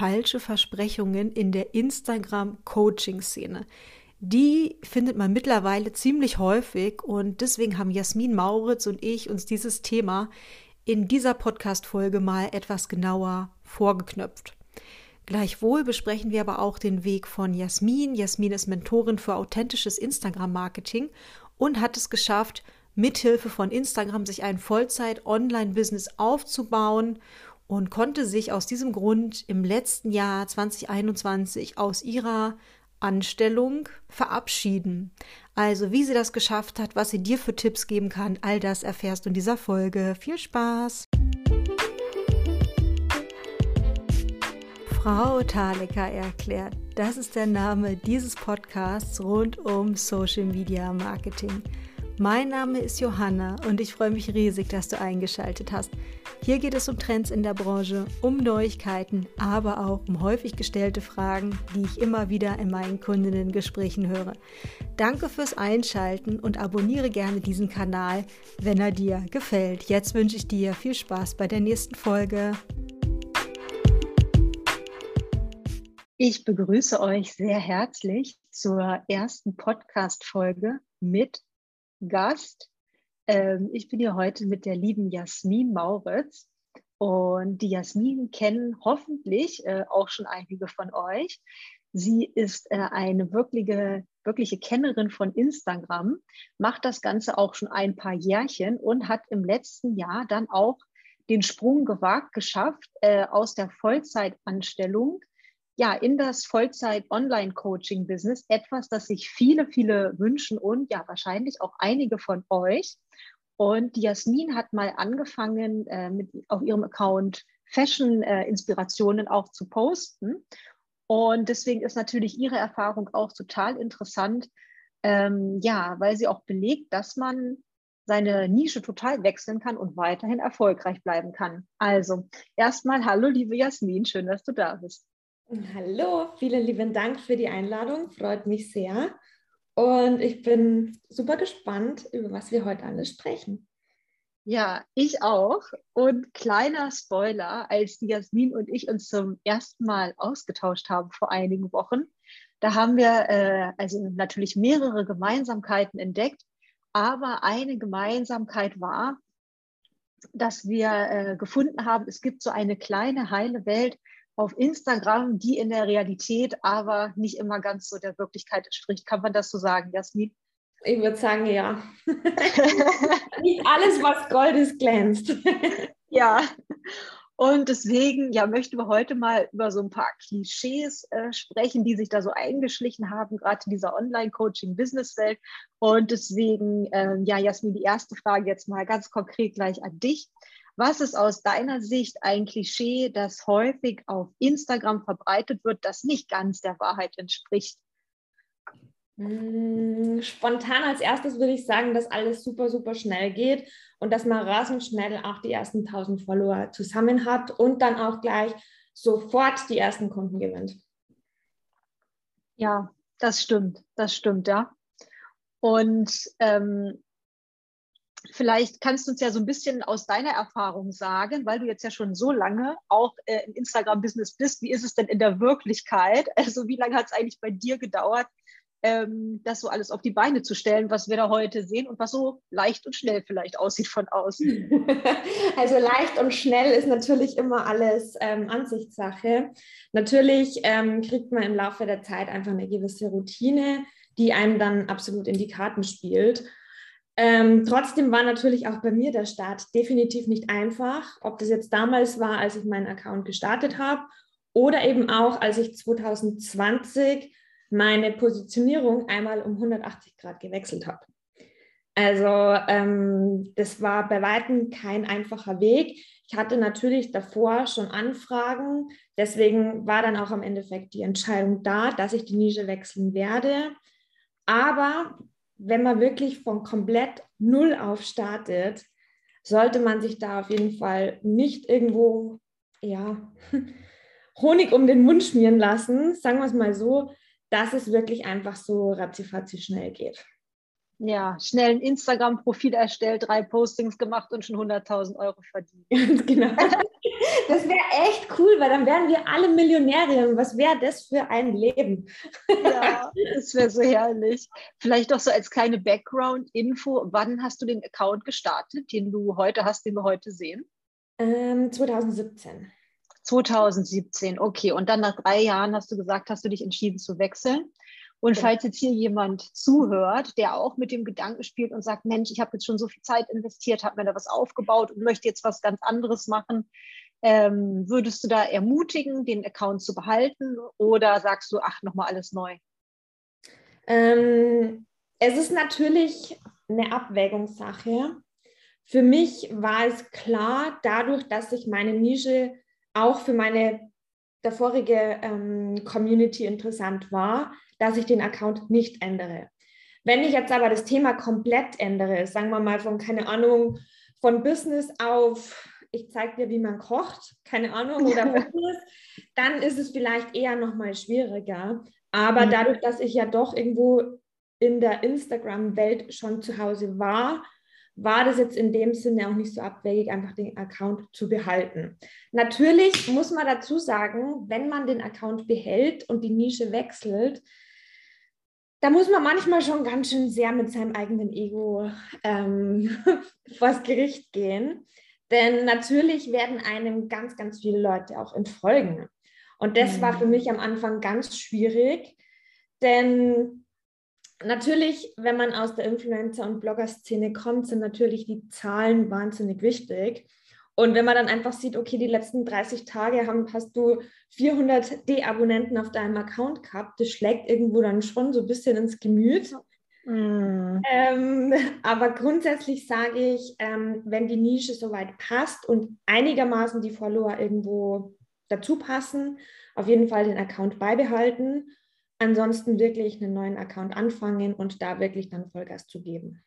falsche Versprechungen in der Instagram-Coaching-Szene. Die findet man mittlerweile ziemlich häufig und deswegen haben Jasmin Mauritz und ich uns dieses Thema in dieser Podcast-Folge mal etwas genauer vorgeknöpft. Gleichwohl besprechen wir aber auch den Weg von Jasmin. Jasmin ist Mentorin für authentisches Instagram-Marketing und hat es geschafft, mithilfe von Instagram sich ein Vollzeit-Online-Business aufzubauen und konnte sich aus diesem Grund im letzten Jahr 2021 aus ihrer Anstellung verabschieden. Also wie sie das geschafft hat, was sie dir für Tipps geben kann, all das erfährst du in dieser Folge. Viel Spaß! Frau Thaleka erklärt, das ist der Name dieses Podcasts rund um Social Media Marketing. Mein Name ist Johanna und ich freue mich riesig, dass du eingeschaltet hast. Hier geht es um Trends in der Branche, um Neuigkeiten, aber auch um häufig gestellte Fragen, die ich immer wieder in meinen Kundinnen-Gesprächen höre. Danke fürs Einschalten und abonniere gerne diesen Kanal, wenn er dir gefällt. Jetzt wünsche ich dir viel Spaß bei der nächsten Folge. Ich begrüße euch sehr herzlich zur ersten Podcast-Folge mit Gast. Ähm, ich bin hier heute mit der lieben Jasmin Mauritz. Und die Jasmin kennen hoffentlich äh, auch schon einige von euch. Sie ist äh, eine wirkliche, wirkliche Kennerin von Instagram, macht das Ganze auch schon ein paar Jährchen und hat im letzten Jahr dann auch den Sprung gewagt, geschafft, äh, aus der Vollzeitanstellung ja, in das Vollzeit-Online-Coaching-Business, etwas, das sich viele, viele wünschen und ja, wahrscheinlich auch einige von euch. Und die Jasmin hat mal angefangen, äh, mit, auf ihrem Account Fashion-Inspirationen äh, auch zu posten. Und deswegen ist natürlich ihre Erfahrung auch total interessant, ähm, ja, weil sie auch belegt, dass man seine Nische total wechseln kann und weiterhin erfolgreich bleiben kann. Also erstmal hallo, liebe Jasmin, schön, dass du da bist. Hallo, vielen lieben Dank für die Einladung, freut mich sehr. Und ich bin super gespannt, über was wir heute alles sprechen. Ja, ich auch. Und kleiner Spoiler, als die Jasmin und ich uns zum ersten Mal ausgetauscht haben vor einigen Wochen, da haben wir äh, also natürlich mehrere Gemeinsamkeiten entdeckt, aber eine Gemeinsamkeit war, dass wir äh, gefunden haben, es gibt so eine kleine heile Welt, auf Instagram, die in der Realität aber nicht immer ganz so der Wirklichkeit entspricht. Kann man das so sagen, Jasmin? Ich würde sagen, ja. nicht alles, was Gold ist, glänzt. ja. Und deswegen ja, möchten wir heute mal über so ein paar Klischees äh, sprechen, die sich da so eingeschlichen haben, gerade in dieser Online-Coaching-Business-Welt. Und deswegen, äh, ja, Jasmin, die erste Frage jetzt mal ganz konkret gleich an dich. Was ist aus deiner Sicht ein Klischee, das häufig auf Instagram verbreitet wird, das nicht ganz der Wahrheit entspricht? Hm, spontan als erstes würde ich sagen, dass alles super, super schnell geht und dass man rasend schnell auch die ersten 1000 Follower zusammen hat und dann auch gleich sofort die ersten Kunden gewinnt. Ja, das stimmt, das stimmt, ja. Und ähm, Vielleicht kannst du uns ja so ein bisschen aus deiner Erfahrung sagen, weil du jetzt ja schon so lange auch äh, im Instagram-Business bist. Wie ist es denn in der Wirklichkeit? Also wie lange hat es eigentlich bei dir gedauert, ähm, das so alles auf die Beine zu stellen, was wir da heute sehen und was so leicht und schnell vielleicht aussieht von außen? Also leicht und schnell ist natürlich immer alles ähm, Ansichtssache. Natürlich ähm, kriegt man im Laufe der Zeit einfach eine gewisse Routine, die einem dann absolut in die Karten spielt. Ähm, trotzdem war natürlich auch bei mir der Start definitiv nicht einfach, ob das jetzt damals war, als ich meinen Account gestartet habe oder eben auch, als ich 2020 meine Positionierung einmal um 180 Grad gewechselt habe. Also ähm, das war bei weitem kein einfacher Weg. Ich hatte natürlich davor schon Anfragen, deswegen war dann auch am Endeffekt die Entscheidung da, dass ich die Nische wechseln werde. Aber wenn man wirklich von komplett Null auf startet, sollte man sich da auf jeden Fall nicht irgendwo, ja, Honig um den Mund schmieren lassen, sagen wir es mal so, dass es wirklich einfach so ratzifatzi schnell geht. Ja, schnell ein Instagram-Profil erstellt, drei Postings gemacht und schon 100.000 Euro verdient. genau. Das wäre echt cool, weil dann wären wir alle Millionäre. Was wäre das für ein Leben? Ja, das wäre so herrlich. Vielleicht auch so als kleine Background-Info. Wann hast du den Account gestartet, den du heute hast, den wir heute sehen? Ähm, 2017. 2017, okay. Und dann nach drei Jahren hast du gesagt, hast du dich entschieden zu wechseln. Und falls jetzt hier jemand zuhört, der auch mit dem Gedanken spielt und sagt, Mensch, ich habe jetzt schon so viel Zeit investiert, habe mir da was aufgebaut und möchte jetzt was ganz anderes machen, ähm, würdest du da ermutigen, den Account zu behalten oder sagst du, ach, nochmal alles neu? Ähm, es ist natürlich eine Abwägungssache. Für mich war es klar, dadurch, dass ich meine Nische auch für meine davorige ähm, Community interessant war, dass ich den Account nicht ändere. Wenn ich jetzt aber das Thema komplett ändere, sagen wir mal von, keine Ahnung, von Business auf, ich zeige dir, wie man kocht, keine Ahnung, oder Business, dann ist es vielleicht eher nochmal schwieriger. Aber mhm. dadurch, dass ich ja doch irgendwo in der Instagram-Welt schon zu Hause war, war das jetzt in dem Sinne auch nicht so abwegig, einfach den Account zu behalten. Natürlich muss man dazu sagen, wenn man den Account behält und die Nische wechselt, da muss man manchmal schon ganz schön sehr mit seinem eigenen Ego ähm, vors Gericht gehen. Denn natürlich werden einem ganz, ganz viele Leute auch entfolgen. Und das war für mhm. mich am Anfang ganz schwierig, denn natürlich, wenn man aus der Influencer- und Blogger-Szene kommt, sind natürlich die Zahlen wahnsinnig wichtig. Und wenn man dann einfach sieht, okay, die letzten 30 Tage haben, hast du 400 D-Abonnenten auf deinem Account gehabt, das schlägt irgendwo dann schon so ein bisschen ins Gemüt. Mm. Ähm, aber grundsätzlich sage ich, ähm, wenn die Nische soweit passt und einigermaßen die Follower irgendwo dazu passen, auf jeden Fall den Account beibehalten. Ansonsten wirklich einen neuen Account anfangen und da wirklich dann Vollgas zu geben.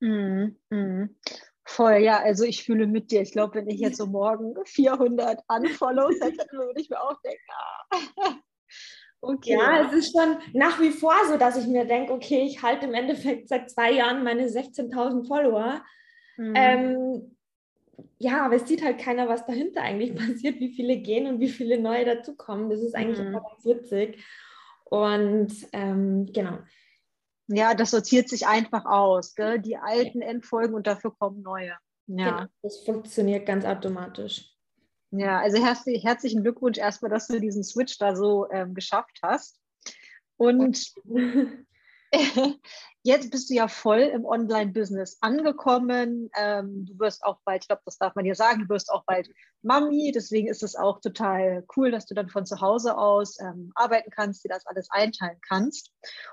Mm, mm. Voll, ja, also ich fühle mit dir. Ich glaube, wenn ich jetzt so morgen 400 Unfollows hätte, würde ich mir auch denken, ah. Okay. Ja, es ist schon nach wie vor so, dass ich mir denke, okay, ich halte im Endeffekt seit zwei Jahren meine 16.000 Follower. Mhm. Ähm, ja, aber es sieht halt keiner, was dahinter eigentlich passiert, wie viele gehen und wie viele neue dazukommen. Das ist eigentlich mhm. immer ganz witzig. Und ähm, genau. Ja, das sortiert sich einfach aus. Gell? Die alten entfolgen und dafür kommen neue. Ja. Genau, das funktioniert ganz automatisch. Ja, also herzlich, herzlichen Glückwunsch erstmal, dass du diesen Switch da so ähm, geschafft hast. Und jetzt bist du ja voll im Online-Business angekommen. Ähm, du wirst auch bald, ich glaube, das darf man dir sagen, du wirst auch bald Mami. Deswegen ist es auch total cool, dass du dann von zu Hause aus ähm, arbeiten kannst, dir das alles einteilen kannst.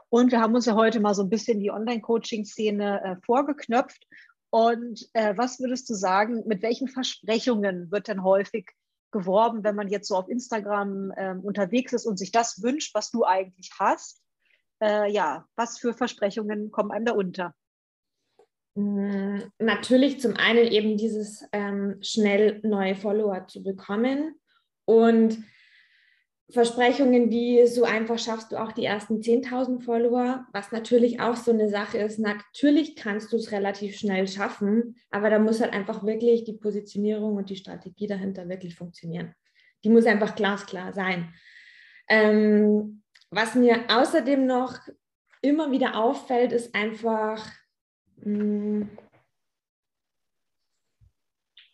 Und wir haben uns ja heute mal so ein bisschen die Online-Coaching-Szene äh, vorgeknöpft und äh, was würdest du sagen, mit welchen Versprechungen wird denn häufig geworben, wenn man jetzt so auf Instagram äh, unterwegs ist und sich das wünscht, was du eigentlich hast? Äh, ja, was für Versprechungen kommen einem da unter? Mm, natürlich zum einen eben dieses ähm, schnell neue Follower zu bekommen und Versprechungen wie so einfach schaffst du auch die ersten 10.000 Follower, was natürlich auch so eine Sache ist. Natürlich kannst du es relativ schnell schaffen, aber da muss halt einfach wirklich die Positionierung und die Strategie dahinter wirklich funktionieren. Die muss einfach glasklar sein. Ähm, was mir außerdem noch immer wieder auffällt, ist einfach, mh, hm,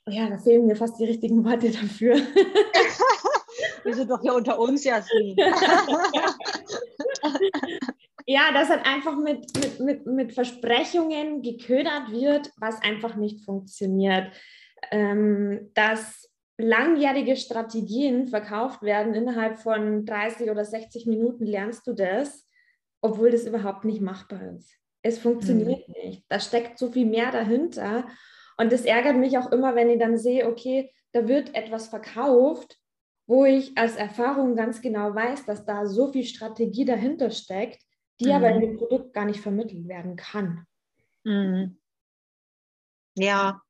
ja, da fehlen mir fast die richtigen Worte dafür. Wir sind doch hier unter uns, Jasmin. ja, dass halt einfach mit, mit, mit, mit Versprechungen geködert wird, was einfach nicht funktioniert. Ähm, dass langjährige Strategien verkauft werden, innerhalb von 30 oder 60 Minuten lernst du das, obwohl das überhaupt nicht machbar ist. Es funktioniert mhm. nicht. Da steckt so viel mehr dahinter. Und das ärgert mich auch immer, wenn ich dann sehe, okay, da wird etwas verkauft wo ich als Erfahrung ganz genau weiß, dass da so viel Strategie dahinter steckt, die mhm. aber in dem Produkt gar nicht vermittelt werden kann. Mhm. Ja,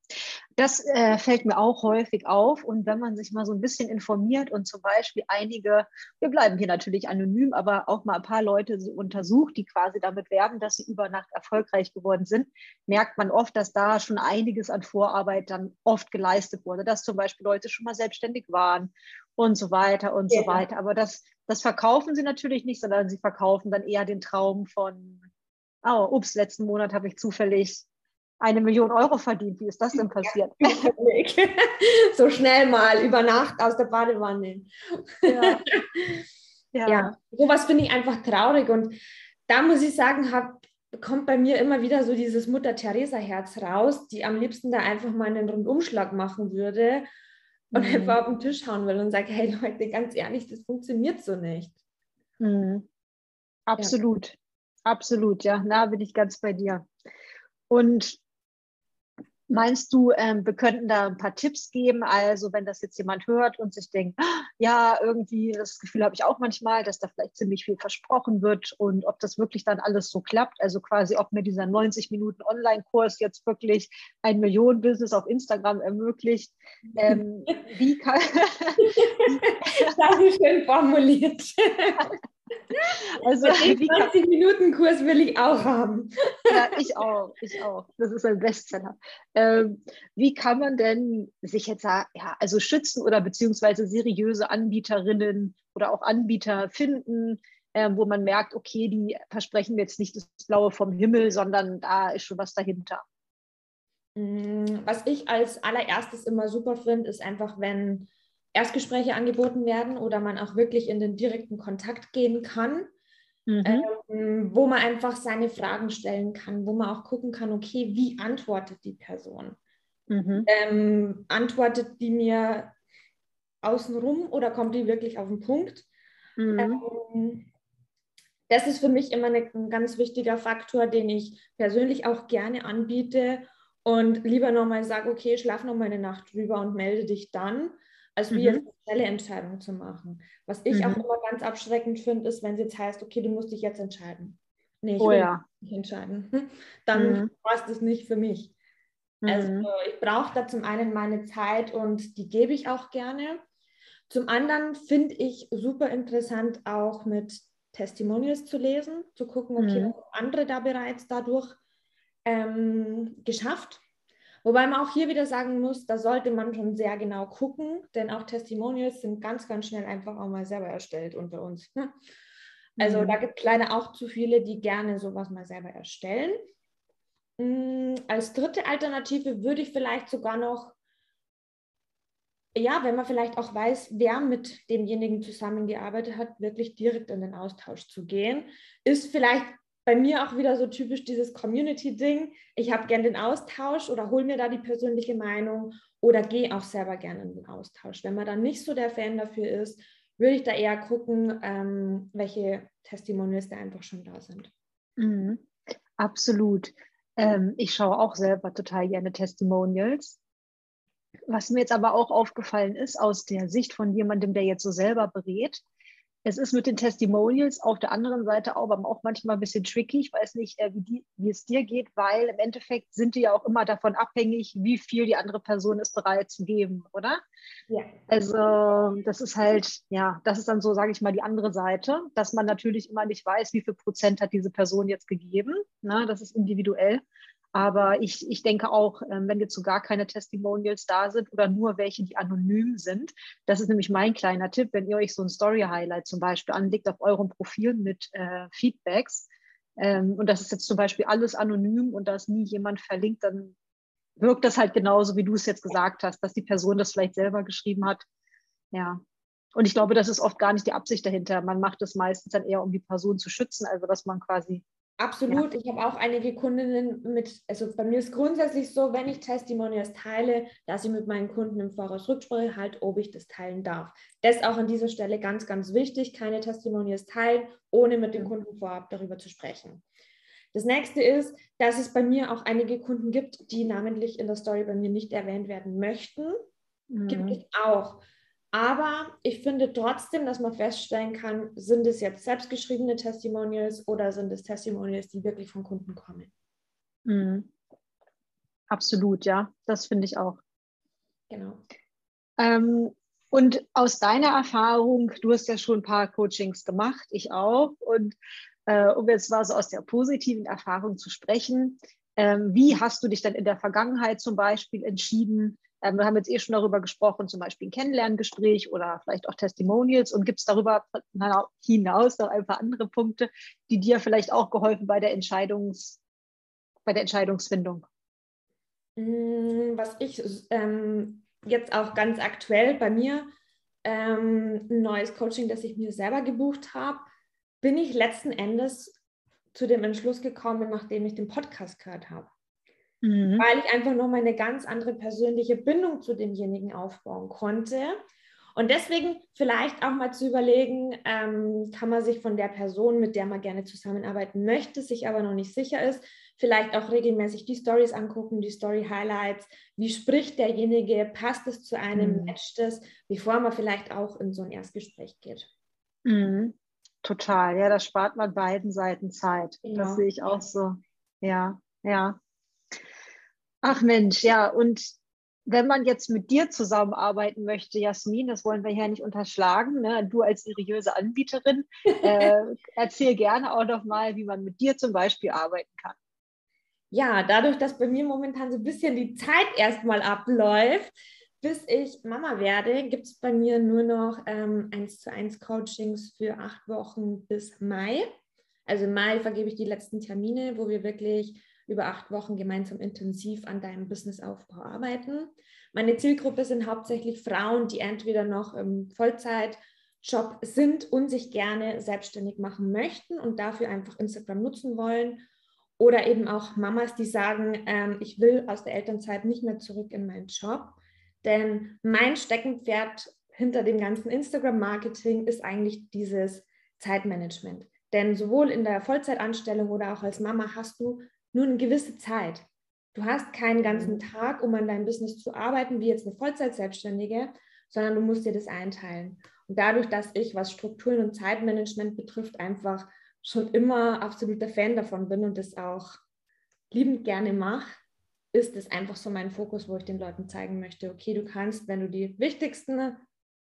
Das äh, fällt mir auch häufig auf. Und wenn man sich mal so ein bisschen informiert und zum Beispiel einige, wir bleiben hier natürlich anonym, aber auch mal ein paar Leute untersucht, die quasi damit werben, dass sie über Nacht erfolgreich geworden sind, merkt man oft, dass da schon einiges an Vorarbeit dann oft geleistet wurde, dass zum Beispiel Leute schon mal selbstständig waren und so weiter und ja. so weiter. Aber das, das verkaufen sie natürlich nicht, sondern sie verkaufen dann eher den Traum von, oh, ups, letzten Monat habe ich zufällig eine Million Euro verdient. Wie ist das denn passiert? so schnell mal über Nacht aus der Badewanne. Ja, ja. ja. sowas finde ich einfach traurig und da muss ich sagen, hab, kommt bei mir immer wieder so dieses Mutter-Theresa-Herz raus, die am liebsten da einfach mal einen Rundumschlag machen würde und mhm. einfach auf den Tisch hauen will und sagt, hey Leute, ganz ehrlich, das funktioniert so nicht. Mhm. Absolut, ja. absolut, ja, da bin ich ganz bei dir. Und Meinst du, ähm, wir könnten da ein paar Tipps geben? Also, wenn das jetzt jemand hört und sich denkt, ja, irgendwie, das Gefühl habe ich auch manchmal, dass da vielleicht ziemlich viel versprochen wird und ob das wirklich dann alles so klappt. Also quasi, ob mir dieser 90 Minuten Online-Kurs jetzt wirklich ein Millionen-Business auf Instagram ermöglicht. Ähm, wie kann. das ist schön formuliert. Also den 20 Minuten Kurs will ich auch haben. Ja, ich auch, ich auch. Das ist ein Bestseller. Ähm, wie kann man denn sich jetzt ja, also schützen oder beziehungsweise seriöse Anbieterinnen oder auch Anbieter finden, ähm, wo man merkt, okay, die versprechen jetzt nicht das Blaue vom Himmel, sondern da ist schon was dahinter. Mm, was ich als allererstes immer super finde, ist einfach, wenn Erstgespräche angeboten werden oder man auch wirklich in den direkten Kontakt gehen kann, mhm. ähm, wo man einfach seine Fragen stellen kann, wo man auch gucken kann, okay, wie antwortet die Person? Mhm. Ähm, antwortet die mir außenrum oder kommt die wirklich auf den Punkt? Mhm. Ähm, das ist für mich immer eine, ein ganz wichtiger Faktor, den ich persönlich auch gerne anbiete und lieber nochmal sage, okay, schlaf nochmal eine Nacht drüber und melde dich dann, als wie mhm. jetzt eine schnelle Entscheidung zu machen. Was ich mhm. auch immer ganz abschreckend finde, ist, wenn es jetzt heißt, okay, du musst dich jetzt entscheiden. Nee, ich oh, will ja. nicht entscheiden. Dann mhm. war es das nicht für mich. Also mhm. ich brauche da zum einen meine Zeit und die gebe ich auch gerne. Zum anderen finde ich super interessant auch mit Testimonials zu lesen, zu gucken, okay, mhm. was andere da bereits dadurch ähm, geschafft Wobei man auch hier wieder sagen muss, da sollte man schon sehr genau gucken, denn auch Testimonials sind ganz, ganz schnell einfach auch mal selber erstellt unter uns. Also mhm. da gibt es leider auch zu viele, die gerne sowas mal selber erstellen. Mhm, als dritte Alternative würde ich vielleicht sogar noch, ja, wenn man vielleicht auch weiß, wer mit demjenigen zusammengearbeitet hat, wirklich direkt in den Austausch zu gehen. Ist vielleicht bei mir auch wieder so typisch dieses Community-Ding. Ich habe gerne den Austausch oder hole mir da die persönliche Meinung oder gehe auch selber gerne in den Austausch. Wenn man dann nicht so der Fan dafür ist, würde ich da eher gucken, ähm, welche Testimonials da einfach schon da sind. Mhm. Absolut. Ähm, ich schaue auch selber total gerne Testimonials. Was mir jetzt aber auch aufgefallen ist, aus der Sicht von jemandem, der jetzt so selber berät, es ist mit den Testimonials auf der anderen Seite auch, aber auch manchmal ein bisschen tricky. Ich weiß nicht, äh, wie, die, wie, es dir geht, weil im Endeffekt sind die ja auch immer davon abhängig, wie viel die andere Person ist bereit zu geben, oder? Ja. Also das ist halt, ja, das ist dann so, sage ich mal, die andere Seite, dass man natürlich immer nicht weiß, wie viel Prozent hat diese Person jetzt gegeben. Ne? Das ist individuell. Aber ich, ich denke auch, ähm, wenn jetzt so gar keine Testimonials da sind oder nur welche, die anonym sind, das ist nämlich mein kleiner Tipp, wenn ihr euch so ein Story-Highlight zum Beispiel anlegt auf eurem Profil mit äh, Feedbacks ähm, und das ist jetzt zum Beispiel alles anonym und da ist nie jemand verlinkt, dann wirkt das halt genauso, wie du es jetzt gesagt hast, dass die Person das vielleicht selber geschrieben hat. Ja. Und ich glaube, das ist oft gar nicht die Absicht dahinter. Man macht es meistens dann eher, um die Person zu schützen, also dass man quasi Absolut. Ja. Ich habe auch einige Kundinnen mit, also bei mir ist grundsätzlich so, wenn ich Testimonials teile, dass ich mit meinen Kunden im Voraus Rücksprache halt, ob ich das teilen darf. Das ist auch an dieser Stelle ganz, ganz wichtig, keine Testimonials teilen, ohne mit dem Kunden vorab darüber zu sprechen. Das nächste ist, dass es bei mir auch einige Kunden gibt, die namentlich in der Story bei mir nicht erwähnt werden möchten. Mhm. Gibt es auch. Aber ich finde trotzdem, dass man feststellen kann, sind es jetzt selbstgeschriebene Testimonials oder sind es Testimonials, die wirklich von Kunden kommen. Mhm. Absolut, ja, das finde ich auch. Genau. Ähm, und aus deiner Erfahrung, du hast ja schon ein paar Coachings gemacht, ich auch. Und äh, um jetzt mal so aus der positiven Erfahrung zu sprechen, ähm, wie hast du dich dann in der Vergangenheit zum Beispiel entschieden? Ähm, wir haben jetzt eh schon darüber gesprochen, zum Beispiel ein Kennenlerngespräch oder vielleicht auch Testimonials. Und gibt es darüber hinaus noch ein paar andere Punkte, die dir vielleicht auch geholfen bei der Entscheidungs, bei der Entscheidungsfindung? Mm, was ich ähm, jetzt auch ganz aktuell bei mir, ähm, ein neues Coaching, das ich mir selber gebucht habe, bin ich letzten Endes zu dem Entschluss gekommen, nachdem ich den Podcast gehört habe. Mhm. Weil ich einfach noch mal eine ganz andere persönliche Bindung zu demjenigen aufbauen konnte. Und deswegen vielleicht auch mal zu überlegen, ähm, kann man sich von der Person, mit der man gerne zusammenarbeiten möchte, sich aber noch nicht sicher ist, vielleicht auch regelmäßig die Stories angucken, die Story Highlights. Wie spricht derjenige? Passt es zu einem? Mhm. Matcht es? Bevor man vielleicht auch in so ein Erstgespräch geht. Mhm. Total, ja, das spart man beiden Seiten Zeit. Genau. Das sehe ich auch so. Ja, ja. Ach Mensch, ja, und wenn man jetzt mit dir zusammenarbeiten möchte, Jasmin, das wollen wir ja nicht unterschlagen, ne? du als seriöse Anbieterin, äh, erzähl gerne auch noch mal, wie man mit dir zum Beispiel arbeiten kann ja, dadurch, dass bei mir momentan so ein bisschen die Zeit erstmal abläuft, bis ich Mama werde, gibt es bei mir nur noch ähm, 1 zu 1 Coachings für acht Wochen bis Mai. Also im Mai vergebe ich die letzten Termine, wo wir wirklich über acht Wochen gemeinsam intensiv an deinem Businessaufbau arbeiten. Meine Zielgruppe sind hauptsächlich Frauen, die entweder noch im Vollzeitjob sind und sich gerne selbstständig machen möchten und dafür einfach Instagram nutzen wollen oder eben auch Mamas, die sagen, ähm, ich will aus der Elternzeit nicht mehr zurück in meinen Job. Denn mein Steckenpferd hinter dem ganzen Instagram-Marketing ist eigentlich dieses Zeitmanagement. Denn sowohl in der Vollzeitanstellung oder auch als Mama hast du nur eine gewisse Zeit. Du hast keinen ganzen mhm. Tag, um an deinem Business zu arbeiten, wie jetzt eine Vollzeit-Selbstständige, sondern du musst dir das einteilen. Und dadurch, dass ich, was Strukturen und Zeitmanagement betrifft, einfach schon immer absoluter Fan davon bin und das auch liebend gerne mache, ist es einfach so mein Fokus, wo ich den Leuten zeigen möchte, okay, du kannst, wenn du die wichtigsten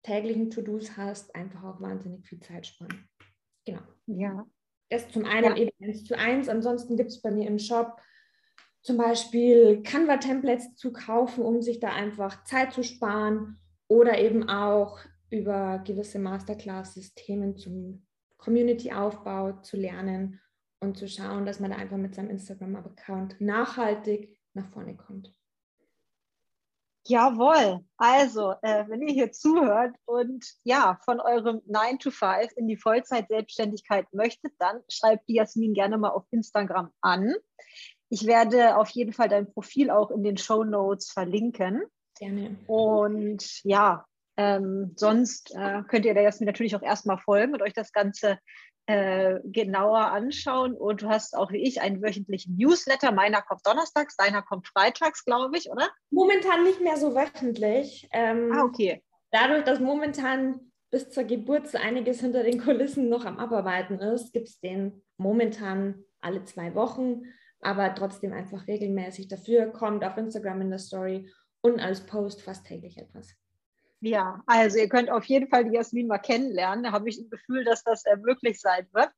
täglichen To-Dos hast, einfach auch wahnsinnig viel Zeit sparen. Genau. Ja. Das zum einen ja. eben eins zu eins. Ansonsten gibt es bei mir im Shop zum Beispiel Canva-Templates zu kaufen, um sich da einfach Zeit zu sparen oder eben auch über gewisse Masterclasses Themen zum Community-Aufbau zu lernen und zu schauen, dass man da einfach mit seinem Instagram-Account nachhaltig nach vorne kommt. Jawohl. Also, äh, wenn ihr hier zuhört und ja, von eurem 9 to 5 in die Vollzeit-Selbstständigkeit möchtet, dann schreibt die Jasmin gerne mal auf Instagram an. Ich werde auf jeden Fall dein Profil auch in den Show Notes verlinken. Gerne. Und ja, ähm, sonst äh, könnt ihr der Jasmin natürlich auch erstmal folgen und euch das Ganze äh, genauer anschauen. Und du hast auch wie ich einen wöchentlichen Newsletter. Meiner kommt donnerstags, deiner kommt freitags, glaube ich, oder? Momentan nicht mehr so wöchentlich. Ähm, ah, okay. Dadurch, dass momentan bis zur Geburt so einiges hinter den Kulissen noch am Abarbeiten ist, gibt es den momentan alle zwei Wochen, aber trotzdem einfach regelmäßig. Dafür kommt auf Instagram in der Story und als Post fast täglich etwas. Ja, also ihr könnt auf jeden Fall die Jasmin mal kennenlernen. Da habe ich ein Gefühl, dass das äh, möglich sein wird.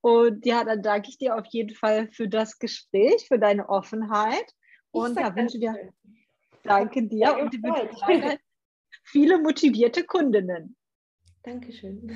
Und ja, dann danke ich dir auf jeden Fall für das Gespräch, für deine Offenheit. Und ja, wünsche dir, danke dir und dir viele motivierte Kundinnen. Dankeschön.